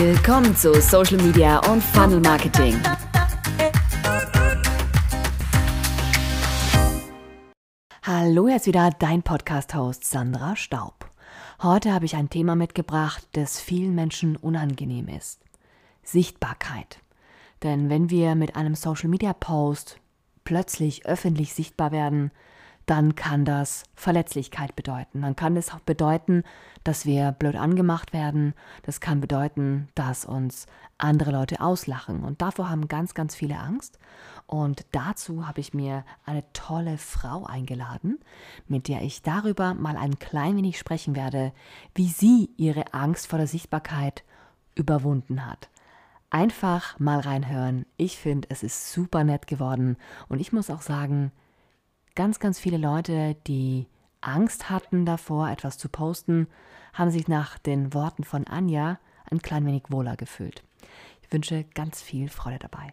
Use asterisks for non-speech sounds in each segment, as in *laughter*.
Willkommen zu Social Media und Funnel Marketing. Hallo, jetzt wieder dein Podcast-Host Sandra Staub. Heute habe ich ein Thema mitgebracht, das vielen Menschen unangenehm ist. Sichtbarkeit. Denn wenn wir mit einem Social Media Post plötzlich öffentlich sichtbar werden, dann kann das Verletzlichkeit bedeuten. Dann kann es auch bedeuten, dass wir blöd angemacht werden. Das kann bedeuten, dass uns andere Leute auslachen. Und davor haben ganz, ganz viele Angst. Und dazu habe ich mir eine tolle Frau eingeladen, mit der ich darüber mal ein klein wenig sprechen werde, wie sie ihre Angst vor der Sichtbarkeit überwunden hat. Einfach mal reinhören. Ich finde, es ist super nett geworden. Und ich muss auch sagen, ganz, ganz viele Leute, die Angst hatten davor, etwas zu posten, haben sich nach den Worten von Anja ein klein wenig wohler gefühlt. Ich wünsche ganz viel Freude dabei.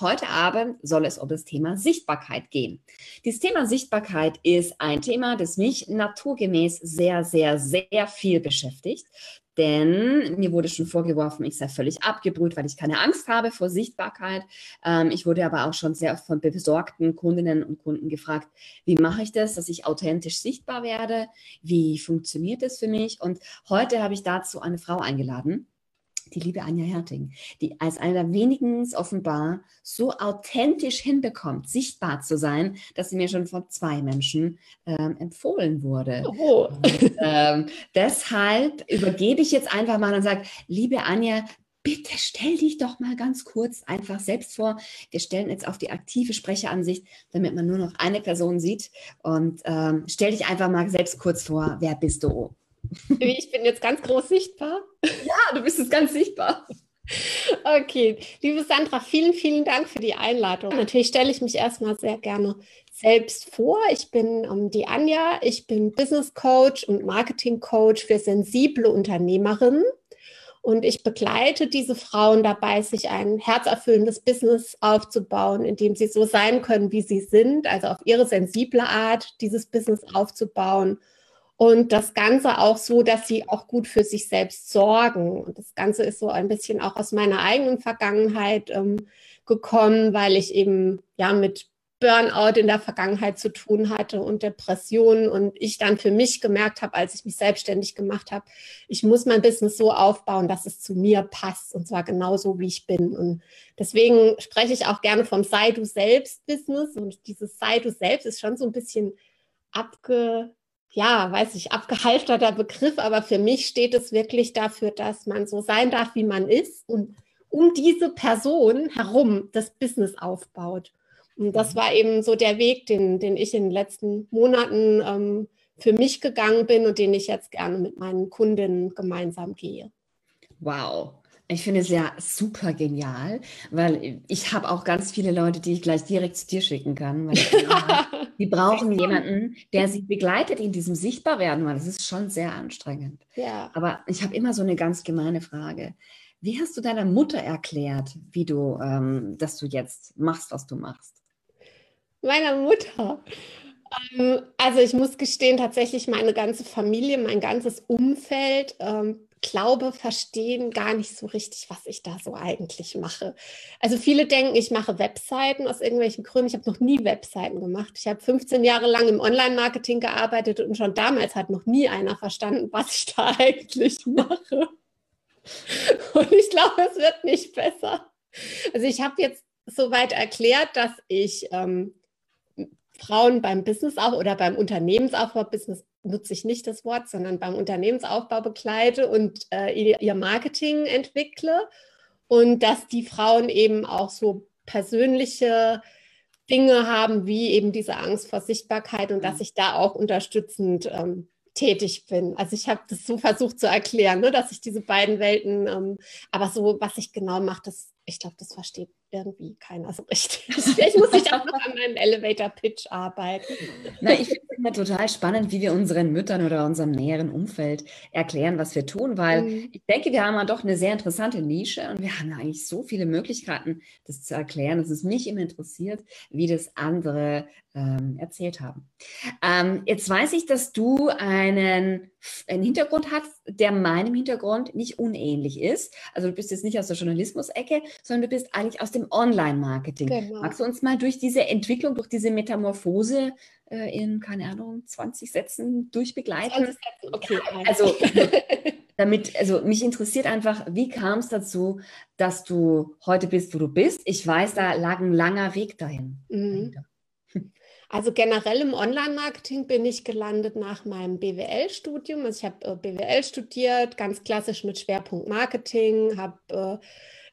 Heute Abend soll es um das Thema Sichtbarkeit gehen. Dieses Thema Sichtbarkeit ist ein Thema, das mich naturgemäß sehr, sehr, sehr viel beschäftigt. Denn mir wurde schon vorgeworfen, ich sei völlig abgebrüht, weil ich keine Angst habe vor Sichtbarkeit. Ähm, ich wurde aber auch schon sehr oft von besorgten Kundinnen und Kunden gefragt, wie mache ich das, dass ich authentisch sichtbar werde? Wie funktioniert das für mich? Und heute habe ich dazu eine Frau eingeladen, die liebe Anja Herting, die als einer der wenigen offenbar so authentisch hinbekommt, sichtbar zu sein, dass sie mir schon von zwei Menschen ähm, empfohlen wurde. Oh. Und, ähm, deshalb übergebe ich jetzt einfach mal und sage, liebe Anja, bitte stell dich doch mal ganz kurz einfach selbst vor. Wir stellen jetzt auf die aktive Sprecheransicht, damit man nur noch eine Person sieht. Und ähm, stell dich einfach mal selbst kurz vor, wer bist du? Ich bin jetzt ganz groß sichtbar. Ja, du bist jetzt ganz sichtbar. Okay, liebe Sandra, vielen, vielen Dank für die Einladung. Natürlich stelle ich mich erstmal sehr gerne selbst vor. Ich bin um, ähm, die Anja, ich bin Business Coach und Marketing Coach für sensible Unternehmerinnen. Und ich begleite diese Frauen dabei, sich ein herzerfüllendes Business aufzubauen, in dem sie so sein können, wie sie sind, also auf ihre sensible Art dieses Business aufzubauen und das Ganze auch so, dass sie auch gut für sich selbst sorgen. Und das Ganze ist so ein bisschen auch aus meiner eigenen Vergangenheit ähm, gekommen, weil ich eben ja mit Burnout in der Vergangenheit zu tun hatte und Depressionen und ich dann für mich gemerkt habe, als ich mich selbstständig gemacht habe, ich muss mein Business so aufbauen, dass es zu mir passt und zwar genauso, wie ich bin. Und deswegen spreche ich auch gerne vom Sei du selbst Business und dieses Sei du selbst ist schon so ein bisschen abge ja, weiß ich, abgehalfterter Begriff, aber für mich steht es wirklich dafür, dass man so sein darf, wie man ist und um diese Person herum das Business aufbaut. Und das mhm. war eben so der Weg, den, den ich in den letzten Monaten ähm, für mich gegangen bin und den ich jetzt gerne mit meinen Kundinnen gemeinsam gehe. Wow. Ich finde es ja super genial, weil ich habe auch ganz viele Leute, die ich gleich direkt zu dir schicken kann. Weil *laughs* die brauchen jemanden, der sie begleitet in diesem Sichtbarwerden, weil das ist schon sehr anstrengend. Ja. Aber ich habe immer so eine ganz gemeine Frage. Wie hast du deiner Mutter erklärt, wie du, ähm, dass du jetzt machst, was du machst? Meiner Mutter. Ähm, also ich muss gestehen, tatsächlich meine ganze Familie, mein ganzes Umfeld ähm, glaube, verstehen gar nicht so richtig, was ich da so eigentlich mache. Also viele denken, ich mache Webseiten aus irgendwelchen Gründen. Ich habe noch nie Webseiten gemacht. Ich habe 15 Jahre lang im Online-Marketing gearbeitet und schon damals hat noch nie einer verstanden, was ich da *laughs* eigentlich mache. Und ich glaube, es wird nicht besser. Also ich habe jetzt soweit erklärt, dass ich ähm, Frauen beim Business auch oder beim Unternehmensaufbau, Business nutze ich nicht das Wort, sondern beim Unternehmensaufbau begleite und äh, ihr Marketing entwickle und dass die Frauen eben auch so persönliche Dinge haben, wie eben diese Angst vor Sichtbarkeit und dass mhm. ich da auch unterstützend ähm, tätig bin. Also ich habe das so versucht zu erklären, ne, dass ich diese beiden Welten, ähm, aber so, was ich genau mache, das, ich glaube, das versteht irgendwie keiner so richtig. *laughs* Vielleicht muss ich auch noch an meinem Elevator-Pitch arbeiten. Na, ich finde es immer total spannend, wie wir unseren Müttern oder unserem näheren Umfeld erklären, was wir tun, weil mhm. ich denke, wir haben ja doch eine sehr interessante Nische und wir haben ja eigentlich so viele Möglichkeiten, das zu erklären, dass es mich immer interessiert, wie das andere ähm, erzählt haben. Ähm, jetzt weiß ich, dass du einen, einen Hintergrund hast, der meinem Hintergrund nicht unähnlich ist. Also du bist jetzt nicht aus der Journalismus-Ecke, sondern du bist eigentlich aus dem Online-Marketing. Genau. Magst du uns mal durch diese Entwicklung, durch diese Metamorphose äh, in, keine Ahnung, 20 Sätzen durchbegleiten? 20 Sätze, okay. Also *laughs* damit, also mich interessiert einfach, wie kam es dazu, dass du heute bist, wo du bist? Ich weiß, da lag ein langer Weg dahin. Mhm. Also generell im Online-Marketing bin ich gelandet nach meinem BWL-Studium. Also ich habe äh, BWL studiert, ganz klassisch mit Schwerpunkt Marketing, habe äh,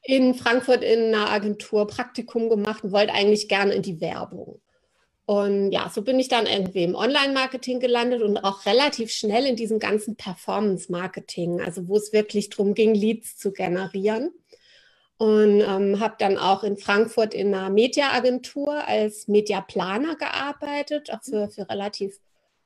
in Frankfurt in einer Agentur Praktikum gemacht und wollte eigentlich gerne in die Werbung. Und ja, so bin ich dann irgendwie im Online-Marketing gelandet und auch relativ schnell in diesem ganzen Performance-Marketing, also wo es wirklich darum ging, Leads zu generieren und ähm, habe dann auch in Frankfurt in einer Mediaagentur als Mediaplaner gearbeitet, auch für, für relativ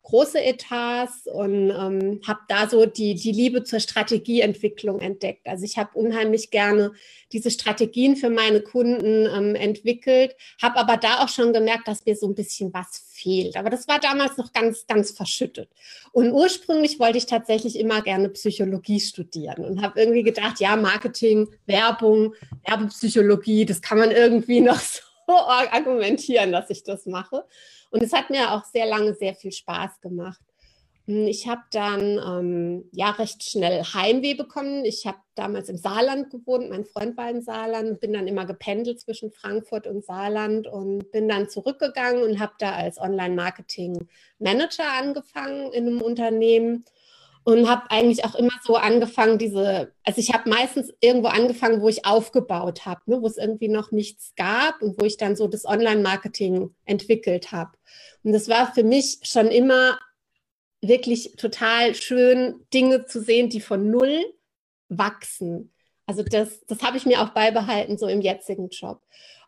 große Etats und ähm, habe da so die, die Liebe zur Strategieentwicklung entdeckt. Also ich habe unheimlich gerne diese Strategien für meine Kunden ähm, entwickelt, habe aber da auch schon gemerkt, dass mir so ein bisschen was fehlt. Aber das war damals noch ganz, ganz verschüttet. Und ursprünglich wollte ich tatsächlich immer gerne Psychologie studieren und habe irgendwie gedacht, ja, Marketing, Werbung, Werbepsychologie, das kann man irgendwie *laughs* noch so *laughs* argumentieren, dass ich das mache. Und es hat mir auch sehr lange sehr viel Spaß gemacht. Hm, ich habe dann ähm, ja recht schnell Heimweh bekommen. Ich habe damals im Saarland gewohnt, mein Freund war im Saarland, bin dann immer gependelt zwischen Frankfurt und Saarland und bin dann zurückgegangen und habe da als Online-Marketing-Manager angefangen in einem Unternehmen und habe eigentlich auch immer so angefangen, diese, also ich habe meistens irgendwo angefangen, wo ich aufgebaut habe, ne, wo es irgendwie noch nichts gab und wo ich dann so das Online-Marketing entwickelt habe. Und das war für mich schon immer wirklich total schön, Dinge zu sehen, die von null wachsen. Also das, das habe ich mir auch beibehalten, so im jetzigen Job.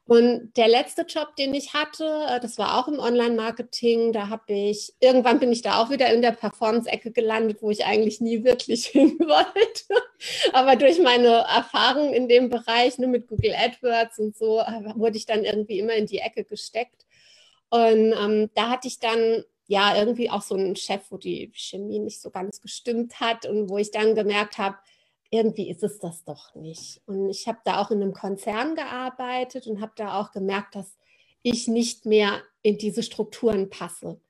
Und der letzte Job, den ich hatte, äh, das war auch im Online-Marketing. Da habe ich, irgendwann bin ich da auch wieder in der Performance-Ecke gelandet, wo ich eigentlich nie wirklich *laughs* hin wollte. Aber durch meine Erfahrung in dem Bereich, ne, mit Google AdWords und so, äh, wurde ich dann irgendwie immer in die Ecke gesteckt. Und ähm, da hatte ich dann ja irgendwie auch so einen Chef, wo die Chemie nicht so ganz gestimmt hat und wo ich dann gemerkt habe, irgendwie ist es das doch nicht. Und ich habe da auch in einem Konzern gearbeitet und habe da auch gemerkt, dass ich nicht mehr in diese Strukturen passe.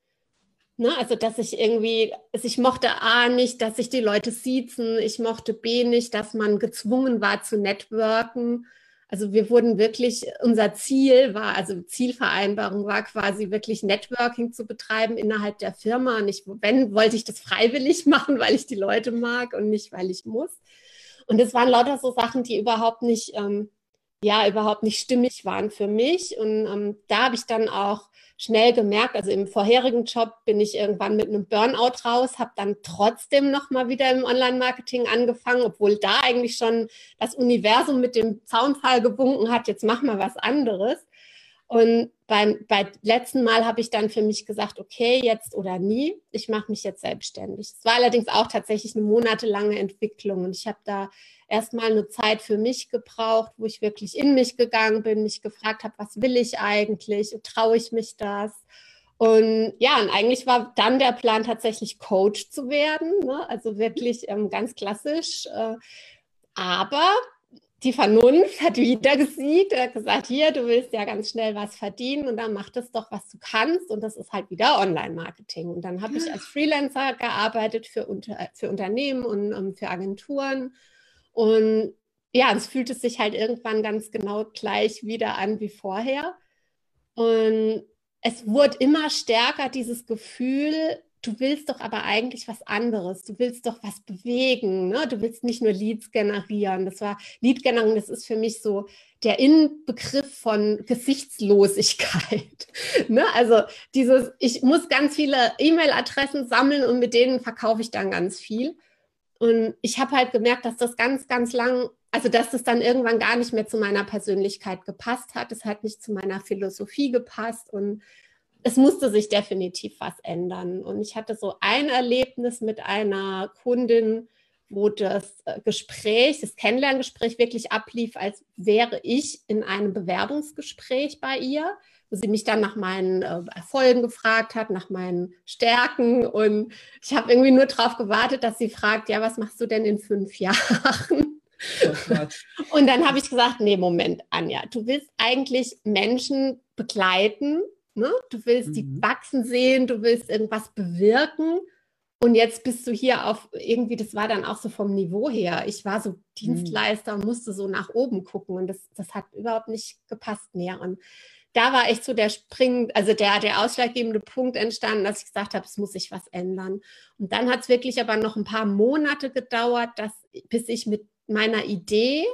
Ne? Also, dass ich irgendwie, also ich mochte A nicht, dass sich die Leute siezen, ich mochte B nicht, dass man gezwungen war zu networken. Also wir wurden wirklich, unser Ziel war, also Zielvereinbarung war quasi wirklich Networking zu betreiben innerhalb der Firma. Und ich, wenn, wollte ich das freiwillig *laughs* machen, weil ich die Leute mag und nicht, weil ich muss. Und es waren lauter so Sachen, die überhaupt nicht, ähm, ja, überhaupt nicht stimmig waren für mich. Und ähm, da habe ich dann auch schnell gemerkt, also im vorherigen Job bin ich irgendwann mit einem Burnout raus, habe dann trotzdem nochmal wieder im Online-Marketing angefangen, obwohl da eigentlich schon das Universum mit dem Zaunfall gewunken hat, jetzt mach mal was anderes. Und beim, beim letzten Mal habe ich dann für mich gesagt, okay, jetzt oder nie, ich mache mich jetzt selbstständig. Es war allerdings auch tatsächlich eine monatelange Entwicklung und ich habe da erstmal eine Zeit für mich gebraucht, wo ich wirklich in mich gegangen bin, mich gefragt habe, was will ich eigentlich, traue ich mich das? Und ja, und eigentlich war dann der Plan tatsächlich Coach zu werden, ne? also wirklich ähm, ganz klassisch. Äh, aber die Vernunft hat wieder gesiegt und hat gesagt, hier, du willst ja ganz schnell was verdienen und dann mach das doch, was du kannst. Und das ist halt wieder Online-Marketing. Und dann habe ich als Freelancer gearbeitet für, unter, für Unternehmen und um, für Agenturen. Und ja, es fühlte sich halt irgendwann ganz genau gleich wieder an wie vorher. Und es wurde immer stärker, dieses Gefühl, du willst doch aber eigentlich was anderes. Du willst doch was bewegen. Ne? Du willst nicht nur Leads generieren. Das war Lead generieren, das ist für mich so der Inbegriff von Gesichtslosigkeit. *laughs* ne? Also dieses, ich muss ganz viele E-Mail-Adressen sammeln und mit denen verkaufe ich dann ganz viel. Und ich habe halt gemerkt, dass das ganz, ganz lang, also dass das dann irgendwann gar nicht mehr zu meiner Persönlichkeit gepasst hat. Es hat nicht zu meiner Philosophie gepasst und es musste sich definitiv was ändern. Und ich hatte so ein Erlebnis mit einer Kundin, wo das äh, Gespräch, das Kennenlerngespräch wirklich ablief, als wäre ich in einem Bewerbungsgespräch bei ihr, wo sie mich dann nach meinen äh, Erfolgen gefragt hat, nach meinen Stärken. Und ich habe irgendwie nur darauf gewartet, dass sie fragt, ja, was machst du denn in fünf Jahren? Oh und dann habe ich gesagt, nee, Moment, Anja, du willst eigentlich Menschen begleiten, ne? du willst mhm. die wachsen sehen, du willst irgendwas bewirken und jetzt bist du hier auf irgendwie, das war dann auch so vom Niveau her. Ich war so Dienstleister und musste so nach oben gucken und das, das hat überhaupt nicht gepasst mehr. Und da war echt so der Spring, also der, der ausschlaggebende Punkt entstanden, dass ich gesagt habe, es muss sich was ändern. Und dann hat es wirklich aber noch ein paar Monate gedauert, dass, bis ich mit meiner Idee,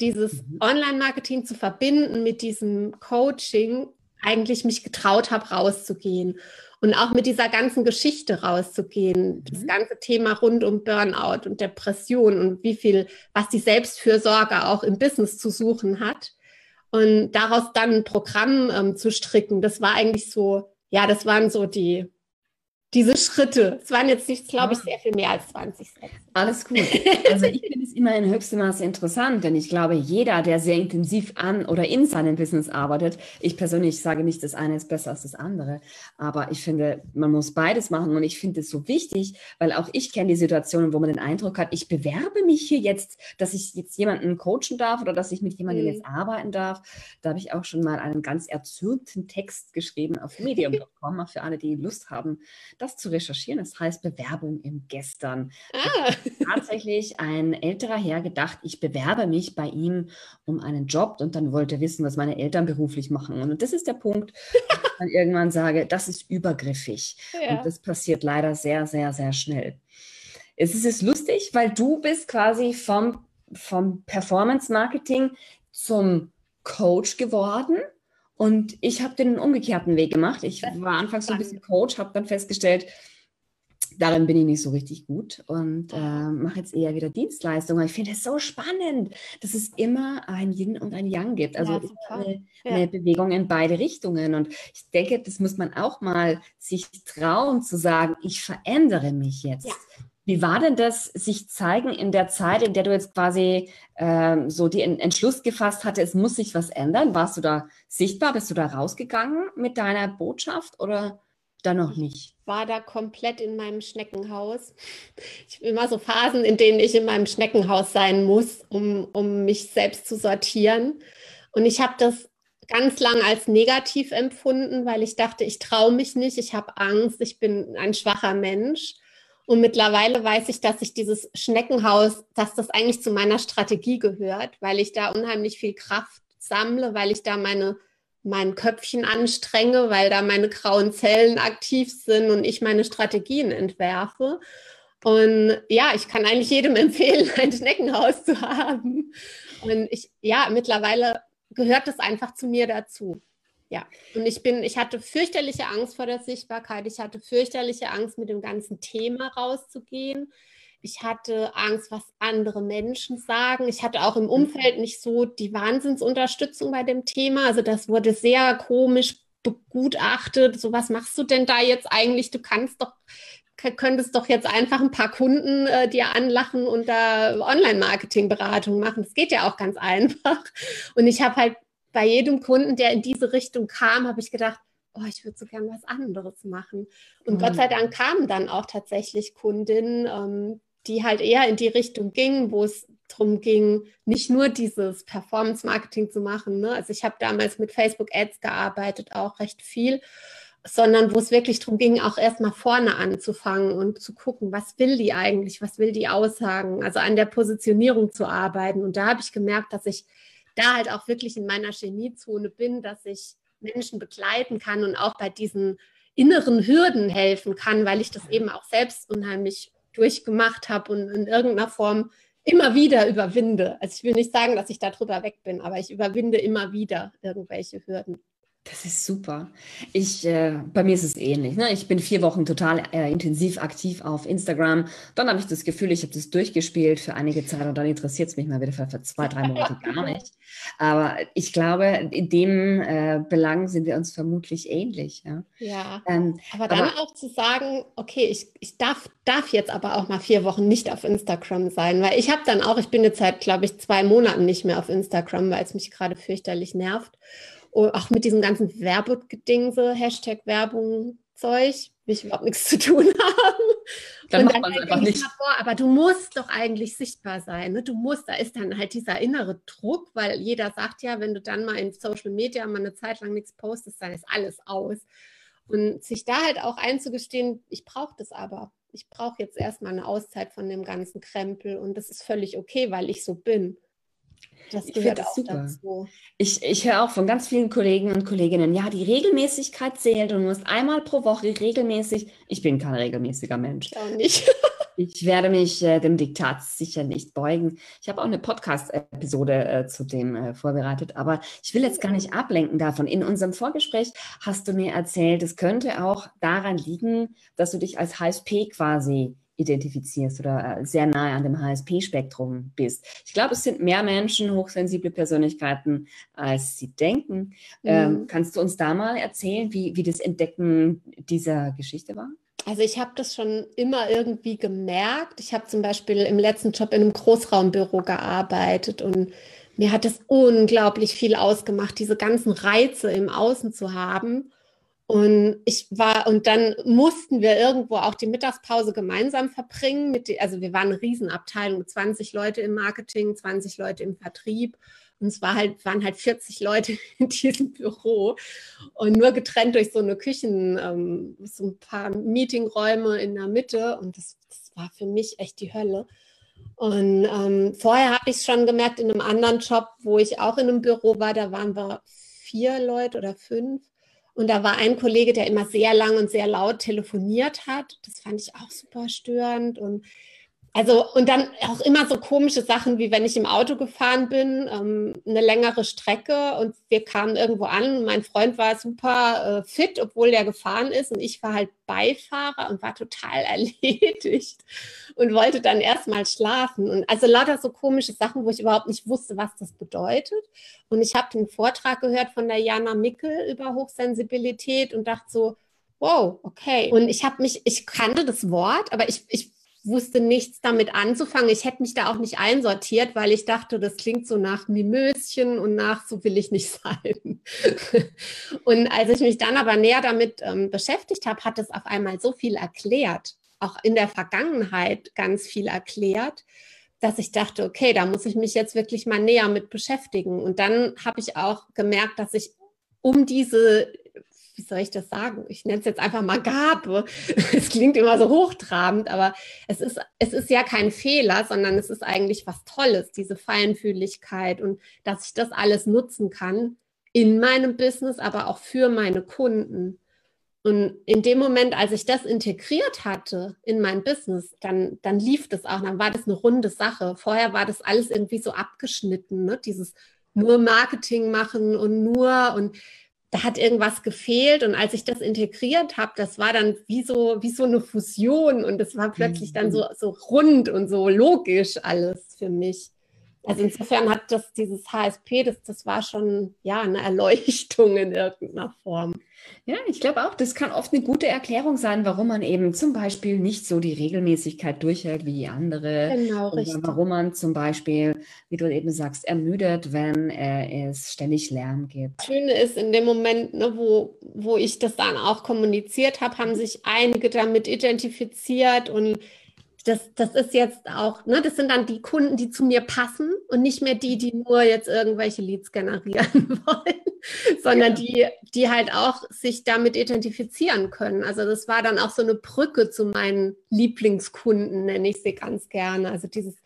dieses mhm. Online-Marketing zu verbinden mit diesem Coaching, eigentlich mich getraut habe, rauszugehen und auch mit dieser ganzen Geschichte rauszugehen. Mhm. Das ganze Thema rund um Burnout und Depression und wie viel, was die Selbstfürsorge auch im Business zu suchen hat. Und daraus dann ein Programm ähm, zu stricken, das war eigentlich so, ja, das waren so die, diese Schritte. Es waren jetzt nicht, glaube ich, ah. sehr viel mehr als 20 Sätze. Alles gut. Also ich finde es immer in höchstem Maße interessant, denn ich glaube, jeder, der sehr intensiv an oder in seinem Business arbeitet, ich persönlich sage nicht, das eine ist besser als das andere, aber ich finde, man muss beides machen und ich finde es so wichtig, weil auch ich kenne die Situationen, wo man den Eindruck hat, ich bewerbe mich hier jetzt, dass ich jetzt jemanden coachen darf oder dass ich mit jemandem mhm. jetzt arbeiten darf. Da habe ich auch schon mal einen ganz erzürnten Text geschrieben auf *laughs* medium.com, für alle, die Lust haben, das zu recherchieren. Das heißt Bewerbung im Gestern. Ah. Tatsächlich ein älterer Herr gedacht, ich bewerbe mich bei ihm um einen Job und dann wollte er wissen, was meine Eltern beruflich machen. Und das ist der Punkt, wo ich dann *laughs* irgendwann sage, das ist übergriffig. Ja. Und das passiert leider sehr, sehr, sehr schnell. Es ist lustig, weil du bist quasi vom, vom Performance-Marketing zum Coach geworden und ich habe den umgekehrten Weg gemacht. Ich war anfangs so ein bisschen Coach, habe dann festgestellt, darin bin ich nicht so richtig gut und äh, mache jetzt eher wieder Dienstleistungen. Ich finde es so spannend, dass es immer ein Yin und ein Yang gibt. Also ja, eine, ja. eine, Bewegung in beide Richtungen. Und ich denke, das muss man auch mal sich trauen zu sagen, ich verändere mich jetzt. Ja. Wie war denn das, sich zeigen in der Zeit, in der du jetzt quasi ähm, so den Entschluss gefasst hatte, es muss sich was ändern? Warst du da sichtbar? Bist du da rausgegangen mit deiner Botschaft oder da noch nicht? Ich war da komplett in meinem Schneckenhaus. Ich habe immer so Phasen, in denen ich in meinem Schneckenhaus sein muss, um, um mich selbst zu sortieren. Und ich habe das ganz lang als negativ empfunden, weil ich dachte, ich traue mich nicht, ich habe Angst, ich bin ein schwacher Mensch. Und mittlerweile weiß ich, dass ich dieses Schneckenhaus, dass das eigentlich zu meiner Strategie gehört, weil ich da unheimlich viel Kraft sammle, weil ich da meine mein Köpfchen anstrenge, weil da meine grauen Zellen aktiv sind und ich meine Strategien entwerfe. Und ja, ich kann eigentlich jedem *laughs* empfehlen, ein Schneckenhaus zu haben. Und ich, ja, mittlerweile gehört das einfach zu mir dazu. Ja, und ich bin, ich hatte fürchterliche Angst vor der Sichtbarkeit. Ich hatte fürchterliche Angst, mit dem ganzen Thema rauszugehen. Ich hatte Angst, was andere Menschen sagen. Ich hatte auch im mhm. Umfeld nicht so die Wahnsinnsunterstützung bei dem Thema. Also das wurde sehr komisch begutachtet. So, was machst du denn da jetzt eigentlich? Du kannst doch, könntest doch jetzt einfach ein paar Kunden äh, dir anlachen und da Online-Marketing-Beratung machen. Das geht ja auch ganz *laughs* einfach. Und ich habe halt bei jedem Kunden, der in diese Richtung kam, habe ich gedacht, oh, ich würde so gern was anderes machen. Und mhm. Gott sei Dank kamen dann auch tatsächlich Kundinnen, ähm, die halt eher in die Richtung gingen, wo es darum ging, nicht nur dieses Performance-Marketing zu machen. Ne? Also ich habe damals mit Facebook-Ads gearbeitet, auch recht viel, sondern wo es wirklich darum ging, auch erstmal vorne anzufangen und zu gucken, was will die eigentlich, was will die aussagen, also an der Positionierung zu arbeiten. Und da habe ich gemerkt, dass ich da halt auch wirklich in meiner Geniezone bin, dass ich Menschen begleiten kann und auch bei diesen inneren Hürden helfen kann, weil ich das eben auch selbst unheimlich durchgemacht habe und in irgendeiner Form immer wieder überwinde. Also ich will nicht sagen, dass ich darüber weg bin, aber ich überwinde immer wieder irgendwelche Hürden. Das ist super. Ich, äh, bei mir ist es ähnlich. Ne? Ich bin vier Wochen total äh, intensiv aktiv auf Instagram. Dann habe ich das Gefühl, ich habe das durchgespielt für einige Zeit und dann interessiert es mich mal wieder für, für, zwei, drei Monate *laughs* gar nicht. Aber ich glaube, in dem äh, Belang sind wir uns vermutlich ähnlich. Ja, ja ähm, aber dann aber, auch zu sagen, okay, ich, ich darf, darf jetzt aber auch mal vier Wochen nicht auf Instagram sein, weil ich habe dann auch, ich bin jetzt seit, glaube ich, zwei Monaten nicht mehr auf Instagram, weil es mich gerade fürchterlich nervt. Und auch mit diesem ganzen Werbegedingse, Hashtag Werbung, Zeug, will ich überhaupt nichts zu tun *laughs* haben. Dann und macht man es einfach nicht. Boah, aber du musst doch eigentlich sichtbar sein. Ne? Du musst, da ist dann halt dieser innere Druck, weil jeder sagt ja, wenn du dann mal in Social Media mal eine Zeit lang nichts postest, dann ist alles aus. Und sich da halt auch einzugestehen, ich brauche das aber. Ich brauche jetzt erstmal eine Auszeit von dem ganzen Krempel und das ist völlig okay, weil ich so bin. Das ich finde das super. Dazu. Ich, ich höre auch von ganz vielen Kollegen und Kolleginnen, ja, die Regelmäßigkeit zählt und du musst einmal pro Woche regelmäßig. Ich bin kein regelmäßiger Mensch. Ich auch *laughs* ich werde mich äh, dem Diktat sicher nicht beugen. Ich habe auch eine Podcast-Episode äh, zu dem äh, vorbereitet, aber ich will jetzt gar nicht ablenken davon. In unserem Vorgespräch hast du mir erzählt, es könnte auch daran liegen, dass du dich als HSP quasi identifizierst oder äh, sehr nahe an dem HSP-Spektrum bist. Ich glaube, es sind mehr Menschen, hochsensible Persönlichkeiten, als sie denken. Ähm, mhm. Ähm, kannst du uns da mal erzählen, wie, wie das Entdecken dieser Geschichte war? Also ich habe das schon immer irgendwie gemerkt. Ich habe zum Beispiel im letzten Job in einem Großraumbüro gearbeitet und mir hat es unglaublich viel ausgemacht, diese ganzen Reize im Außen zu haben. Und ich war, und dann mussten wir irgendwo auch die Mittagspause gemeinsam verbringen. Mit also wir waren eine Riesenabteilung, 20 Leute im Marketing, 20 Leute im Vertrieb. Und es war halt, waren halt 40 Leute *laughs* in diesem Büro und nur getrennt durch so eine Küchen, ähm, so ein paar Meetingräume in der Mitte. Und das, das war für mich echt die Hölle. Und ähm, vorher habe ich es schon gemerkt in einem anderen Job, wo ich auch in einem Büro war, da waren wir vier Leute oder fünf. Und da war ein Kollege, der immer sehr lang und sehr laut telefoniert hat. Das fand ich auch super störend. Und also, und dann auch immer so komische Sachen, wie wenn ich im Auto gefahren bin, ähm, eine längere Strecke und wir kamen irgendwo an mein Freund war super äh, fit, obwohl der gefahren ist und ich war halt Beifahrer und war total *laughs* erledigt und wollte dann erstmal schlafen. Und also lauter so komische Sachen, wo ich überhaupt nicht wusste, was das bedeutet. Und ich habe den Vortrag gehört von der Jana Mickel über Hochsensibilität und dachte so, wow, okay. Und ich habe mich, ich kannte das Wort, aber ich, ich wusste nichts damit anzufangen. Ich hätte mich da auch nicht einsortiert, weil ich dachte, das klingt so nach Mimöschen und nach so will ich nicht *laughs* sein. und als ich mich dann aber näher damit ähm, beschäftigt habe, hat es auf einmal so viel erklärt, auch in der Vergangenheit ganz viel erklärt, dass ich dachte, okay, da muss ich mich jetzt wirklich mal näher mit beschäftigen. Und dann habe ich auch gemerkt, dass ich um diese wie soll ich das sagen? Ich nenne es jetzt einfach mal Gabe. *laughs* Es klingt immer so hochtrabend, aber es ist, es ist ja kein Fehler, sondern es ist eigentlich was Tolles, diese Feinfühligkeit und dass ich das alles nutzen kann in meinem Business, aber auch für meine Kunden. Und in dem Moment, als ich das integriert hatte in mein Business, dann, dann lief das auch, dann war das eine runde Sache. Vorher war das alles irgendwie so abgeschnitten, ne? dieses nur Marketing machen und nur und da hat irgendwas gefehlt und als ich das integriert habe, das war dann wie so, wie so eine Fusion und es war plötzlich dann so, mhm. so rund und so logisch alles für mich. Also insofern hat das dieses HSP, das, das war schon ja eine Erleuchtung in irgendeiner Form. Ja, ich glaube auch, das kann oft eine gute Erklärung sein, warum man eben zum Beispiel nicht so die Regelmäßigkeit durchhält wie andere. Genau, richtig. Oder warum man zum Beispiel, wie du eben sagst, ermüdet, wenn äh, es ständig Lärm gibt. Das Schöne ist, in dem Moment, ne, wo, wo ich das dann auch kommuniziert habe, haben sich einige damit identifiziert und das, das ist jetzt auch, ne, das sind dann die Kunden, die zu mir passen und nicht mehr die, die nur jetzt irgendwelche Leads generieren *laughs* wollen, sondern die, die halt auch sich damit identifizieren können. Also das war dann auch so eine Brücke zu meinen Lieblingskunden, nenne ich sie ganz gerne. Also dieses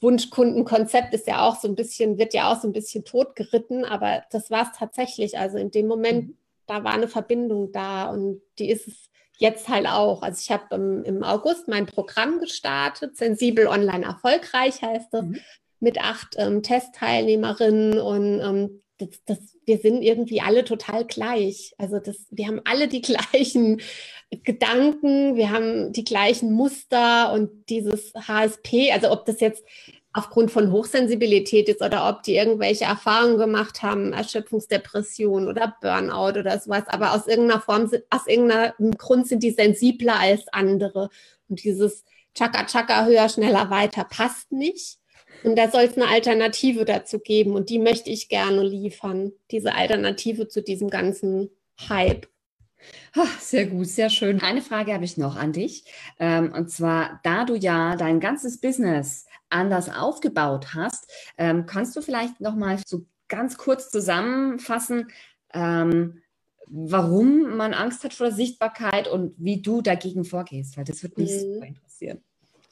Wunschkundenkonzept ist ja auch so ein bisschen, wird ja auch so ein bisschen totgeritten, aber das war es tatsächlich. Also in dem Moment, mhm. da war eine Verbindung da und die ist es jetzt halt auch. Also ich habe im, im, August mein Programm gestartet, Sensibel Online Erfolgreich heißt das, mhm. mit acht ähm, Testteilnehmerinnen und ähm, das, das, wir sind irgendwie alle total gleich. Also das, wir haben alle die *laughs* gleichen Gedanken, wir haben die gleichen Muster und dieses HSP, also ob das jetzt aufgrund von Hochsensibilität ist oder ob die irgendwelche Erfahrungen gemacht haben, Erschöpfungsdepression oder Burnout oder sowas, aber aus irgendeiner Form, aus irgendeinem Grund sind die sensibler als andere. Und dieses Chaka Chaka höher, schneller, weiter passt nicht. Und da soll es eine Alternative dazu geben und die möchte ich gerne liefern, diese Alternative zu diesem ganzen Hype. Ach, sehr gut, sehr schön. Eine Frage habe ich noch an dich. Ähm, und zwar, da du ja dein ganzes Business anders aufgebaut hast, ähm, kannst du vielleicht noch mal so ganz kurz zusammenfassen, ähm, warum man Angst hat vor der Sichtbarkeit und wie du dagegen vorgehst, weil das würde mich mhm. super interessieren.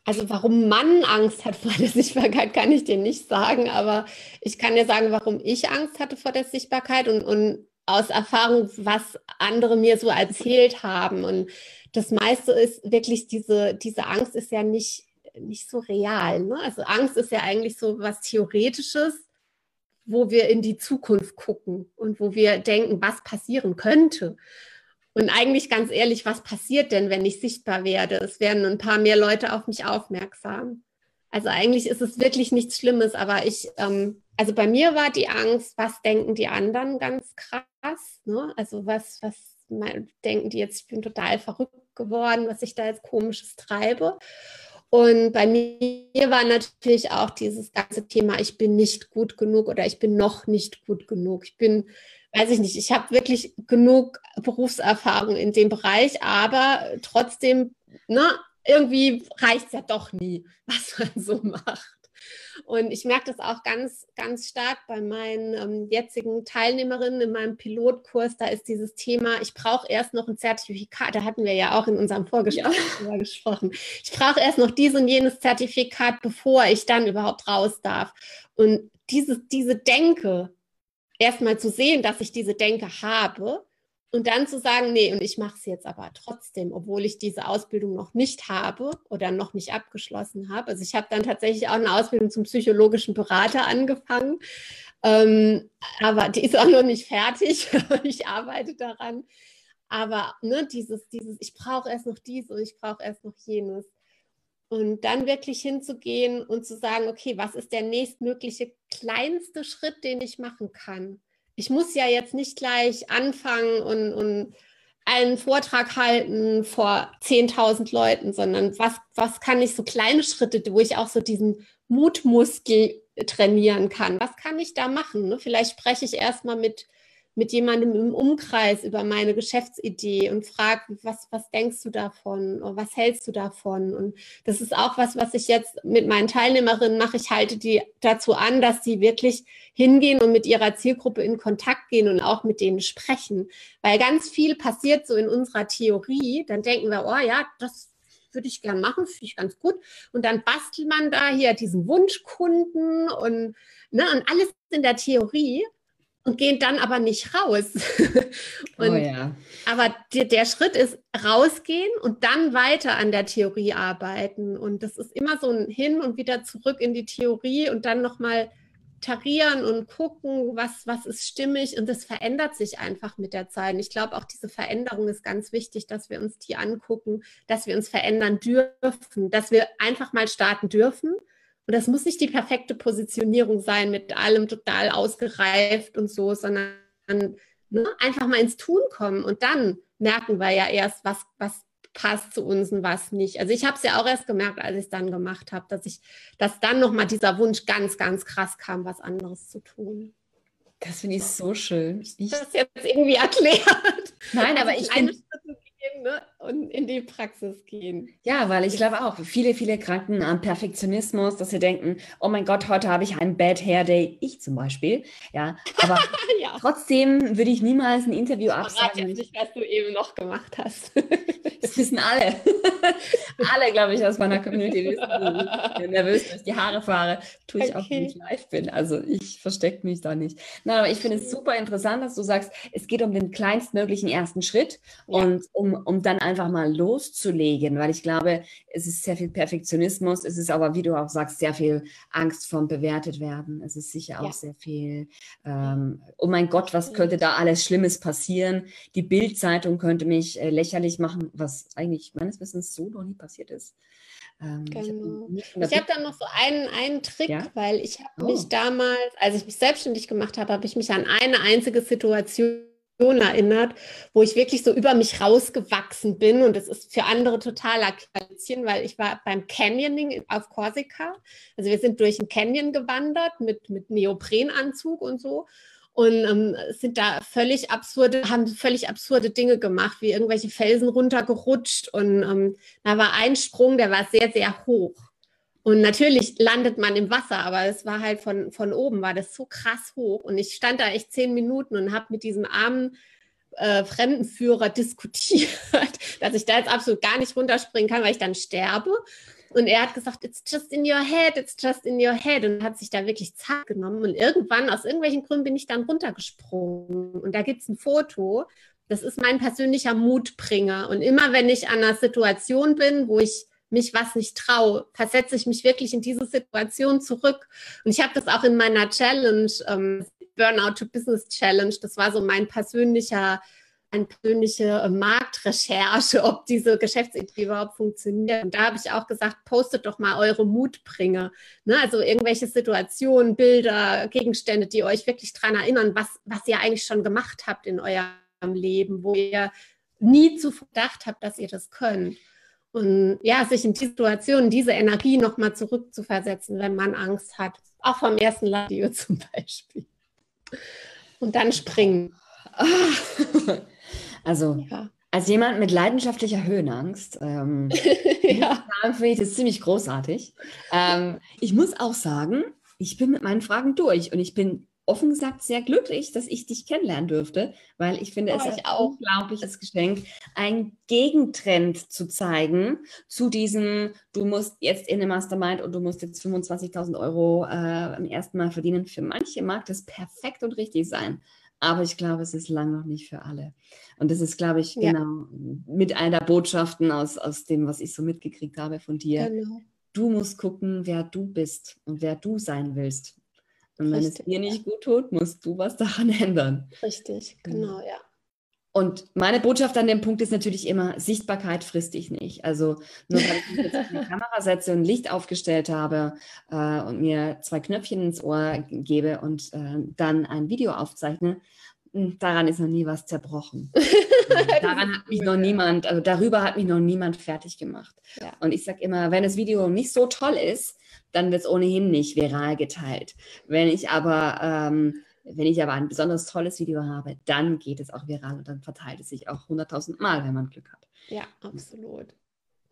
Also warum man Angst hat vor der Sichtbarkeit, kann ich dir nicht sagen, aber ich kann dir sagen, warum ich Angst hatte vor der Sichtbarkeit und, und aus Erfahrung, was andere mir so erzählt haben. Und das meiste ist wirklich diese, diese Angst ist ja nicht, nicht so real. Ne? Also Angst ist ja eigentlich so was Theoretisches, wo wir in die Zukunft gucken und wo wir denken, was passieren könnte. Und eigentlich ganz ehrlich, was passiert denn, wenn ich sichtbar werde? Es werden ein paar mehr Leute auf mich aufmerksam. Also eigentlich ist es wirklich nichts Schlimmes, aber ich, ähm, also bei mir war die Angst, was denken die anderen ganz krass. Ne? Also was, was denken die jetzt, ich bin total verrückt geworden, was ich da jetzt komisches treibe. Und bei mir war natürlich auch dieses ganze Thema, ich bin nicht gut genug oder ich bin noch nicht gut genug. Ich bin weiß ich nicht, ich habe wirklich genug Berufserfahrung in dem Bereich, aber trotzdem, ne, irgendwie reicht es ja doch nie, *laughs* was man so macht. Und ich merke das auch ganz, ganz stark bei meinen ähm, jetzigen Teilnehmerinnen in meinem Pilotkurs. Da ist dieses Thema, ich brauche erst noch ein Zertifikat. Da hatten wir ja auch in unserem Vorgespräch ja. gesprochen. Ich brauche erst noch dieses und jenes Zertifikat, bevor ich dann überhaupt raus darf. Und diese, diese Denke, erstmal zu sehen, dass ich diese Denke habe und dann zu sagen, nee, und ich mache es jetzt aber trotzdem, obwohl ich diese Ausbildung noch nicht habe oder noch nicht abgeschlossen habe. Also ich habe dann tatsächlich auch eine Ausbildung zum psychologischen Berater angefangen, ähm, aber die ist auch noch nicht fertig. *laughs* ich arbeite daran. Aber ne, dieses, dieses, ich brauche erst noch dies und ich brauche erst noch jenes. Und dann wirklich hinzugehen und zu sagen, okay, was ist der nächstmögliche kleinste Schritt, den ich machen kann? Ich muss ja jetzt nicht gleich anfangen und, und einen Vortrag halten vor 10.000 Leuten, sondern was, was kann ich so kleine Schritte, wo ich auch so diesen Mutmuskel trainieren kann? Was kann ich da machen? Ne? Vielleicht spreche ich erstmal mit mit jemandem im Umkreis über meine Geschäftsidee und frage, was, was denkst du davon? Oder was hältst du davon? Und das ist auch was, was ich jetzt mit meinen Teilnehmerinnen mache. Ich halte die dazu an, dass sie wirklich hingehen und mit ihrer Zielgruppe in Kontakt gehen und auch mit denen sprechen. Weil ganz viel passiert so in unserer Theorie. Dann denken wir, oh ja, das würde ich gern machen, finde ich ganz gut. Und dann bastelt man da hier diesen Wunschkunden und, ne, und alles in der Theorie und gehen dann aber nicht raus. *laughs* und, oh ja. Aber der, der Schritt ist rausgehen und dann weiter an der Theorie arbeiten. Und das ist immer so ein Hin und wieder zurück in die Theorie und dann nochmal tarieren und gucken, was, was ist stimmig. Und das verändert sich einfach mit der Zeit. Und ich glaube, auch diese Veränderung ist ganz wichtig, dass wir uns die angucken, dass wir uns verändern dürfen, dass wir einfach mal starten dürfen und das muss nicht die perfekte Positionierung sein, mit allem total ausgereift und so, sondern ne, einfach mal ins Tun kommen und dann merken wir ja erst, was, was passt zu uns und was nicht. Also ich habe es ja auch erst gemerkt, als ich es dann gemacht habe, dass ich, dass dann nochmal dieser Wunsch ganz, ganz krass kam, was anderes zu tun. Das finde ich so schön. Ich das jetzt irgendwie erklärt. Nein, aber ich finde gehen ne? und in die Praxis gehen. Ja, weil ich glaube auch, viele, viele kranken am Perfektionismus, dass sie denken, oh mein Gott, heute habe ich einen Bad Hair Day, ich zum Beispiel. Ja, aber *laughs* ja. trotzdem würde ich niemals ein Interview absagen. Ich nicht, was du eben noch gemacht hast. das wissen alle. *laughs* alle, glaube ich, aus meiner Community wissen, dass ich nervös durch die Haare fahre, tue ich okay. auch, wenn ich live bin. Also ich verstecke mich da nicht. Nein, aber ich finde es super interessant, dass du sagst, es geht um den kleinstmöglichen ersten Schritt ja. und um um dann einfach mal loszulegen, weil ich glaube, es ist sehr viel Perfektionismus, es ist aber, wie du auch sagst, sehr viel Angst vom bewertet werden. Es ist sicher auch ja. sehr viel, ähm, oh mein Gott, was könnte da alles Schlimmes passieren? Die Bildzeitung könnte mich äh, lächerlich machen, was eigentlich meines Wissens so noch nie passiert ist. Ähm, genau. Ich habe hab dann noch so einen, einen Trick, ja? weil ich habe oh. mich damals, als ich mich selbstständig gemacht habe, habe ich mich an eine einzige Situation erinnert, wo ich wirklich so über mich rausgewachsen bin. Und das ist für andere totaler Quätzchen, weil ich war beim Canyoning auf Korsika. Also wir sind durch einen Canyon gewandert mit, mit Neoprenanzug und so und ähm, sind da völlig absurde, haben völlig absurde Dinge gemacht, wie irgendwelche Felsen runtergerutscht. Und ähm, da war ein Sprung, der war sehr, sehr hoch. Und natürlich landet man im Wasser, aber es war halt von, von oben, war das so krass hoch. Und ich stand da echt zehn Minuten und habe mit diesem armen äh, Fremdenführer diskutiert, *laughs* dass ich da jetzt absolut gar nicht runterspringen kann, weil ich dann sterbe. Und er hat gesagt, it's just in your head, it's just in your head. Und hat sich da wirklich Zeit genommen. Und irgendwann, aus irgendwelchen Gründen, bin ich dann runtergesprungen. Und da gibt es ein Foto. Das ist mein persönlicher Mutbringer. Und immer wenn ich an einer Situation bin, wo ich mich was nicht traue, versetze ich mich wirklich in diese Situation zurück. Und ich habe das auch in meiner Challenge, ähm, Burnout to Business Challenge, das war so mein persönlicher eine persönliche äh, Marktrecherche, *laughs* ob diese Geschäftsidee überhaupt funktioniert. Und da habe ich auch gesagt, postet doch mal eure Mutbringer. Ne? Also irgendwelche Situationen, Bilder, Gegenstände, die euch wirklich daran erinnern, was, was ihr eigentlich schon gemacht habt in eurem Leben, wo ihr nie zu gedacht habt, dass ihr das könnt. Und ja, sich in die Situation, diese Energie nochmal zurückzuversetzen, wenn man Angst hat. Auch vom ersten Radio *laughs* zum Beispiel. Und dann springen. *laughs* Also ja. als jemand mit leidenschaftlicher Höhenangst, ähm, *laughs* ja. finde ich das ziemlich großartig. Ähm, ich muss auch sagen, ich bin mit meinen Fragen durch und ich bin offen gesagt sehr glücklich, dass ich dich kennenlernen durfte, weil ich finde, oh, es ist ein unglaubliches Geschenk, einen Gegentrend zu zeigen zu diesem, du musst jetzt in eine Mastermind und du musst jetzt 25.000 Euro äh, im ersten Mal verdienen. Für manche mag das perfekt und richtig sein. Aber ich glaube, es ist lang noch nicht für alle. Und das ist, glaube ich, ja. genau mit einer der Botschaften aus, aus dem, was ich so mitgekriegt habe von dir. Genau. Du musst gucken, wer du bist und wer du sein willst. Und wenn Richtig, es dir nicht gut tut, musst du was *laughs* daran ändern. Richtig, genau, ja. Und meine Botschaft an dem Punkt ist natürlich immer, Sichtbarkeit frisst dich nicht. Also nur weil ich mich jetzt auf die *laughs* Kamera setze und Licht aufgestellt habe äh, und mir zwei Knöpfchen ins Ohr gebe und äh, dann ein Video aufzeichne, hm, daran ist noch nie was zerbrochen. *laughs* *laughs* daran hat mich noch niemand, also darüber hat mich noch niemand fertig gemacht. Ja. Und ich sage immer, wenn das Video nicht so toll ist, dann wird es ohnehin nicht viral geteilt. Wenn ich aber ähm, wenn ich aber ein besonders tolles Video habe, dann geht es auch viral und dann verteilt es sich auch 100.000 Mal, wenn man Glück hat. Ja, absolut.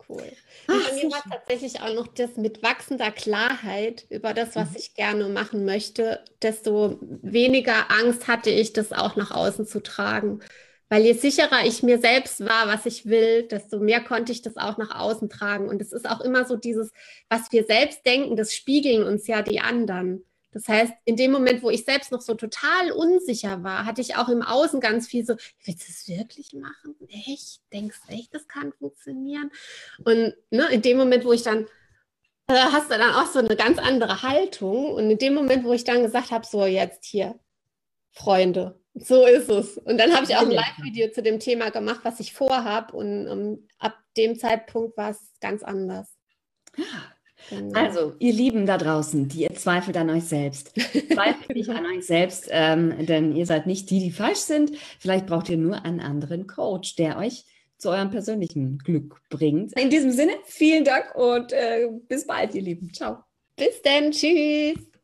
Cool. Und bei mir war tatsächlich auch noch das mit wachsender Klarheit über das, was mhm. ich gerne machen möchte, desto weniger Angst hatte ich, das auch nach außen zu tragen. Weil je sicherer ich mir selbst war, was ich will, desto mehr konnte ich das auch nach außen tragen. Und es ist auch immer so dieses, was wir selbst denken, das spiegeln uns ja die anderen. Das heißt, in dem Moment, wo ich selbst noch so total unsicher war, hatte ich auch im Außen ganz viel so, willst du es wirklich machen? Echt? Denkst du echt, das kann funktionieren? Und ne, in dem Moment, wo ich dann, äh, hast du dann auch so eine ganz andere Haltung. Und in dem Moment, wo ich dann gesagt habe, so jetzt hier, Freunde, so ist es. Und dann habe ich auch ein Live-Video zu dem Thema gemacht, was ich vorhabe. Und um, ähm, ab dem Zeitpunkt war es ganz anders. Genau. Also, ihr Lieben da draußen, die ihr zweifelt an euch selbst. Zweifelt nicht an euch selbst, ähm, denn ihr seid nicht die, die falsch sind. Vielleicht braucht ihr nur einen anderen Coach, der euch zu eurem persönlichen Glück bringt. In diesem Sinne, vielen Dank und äh, bis bald, ihr Lieben. Ciao. Bis dann. Tschüss.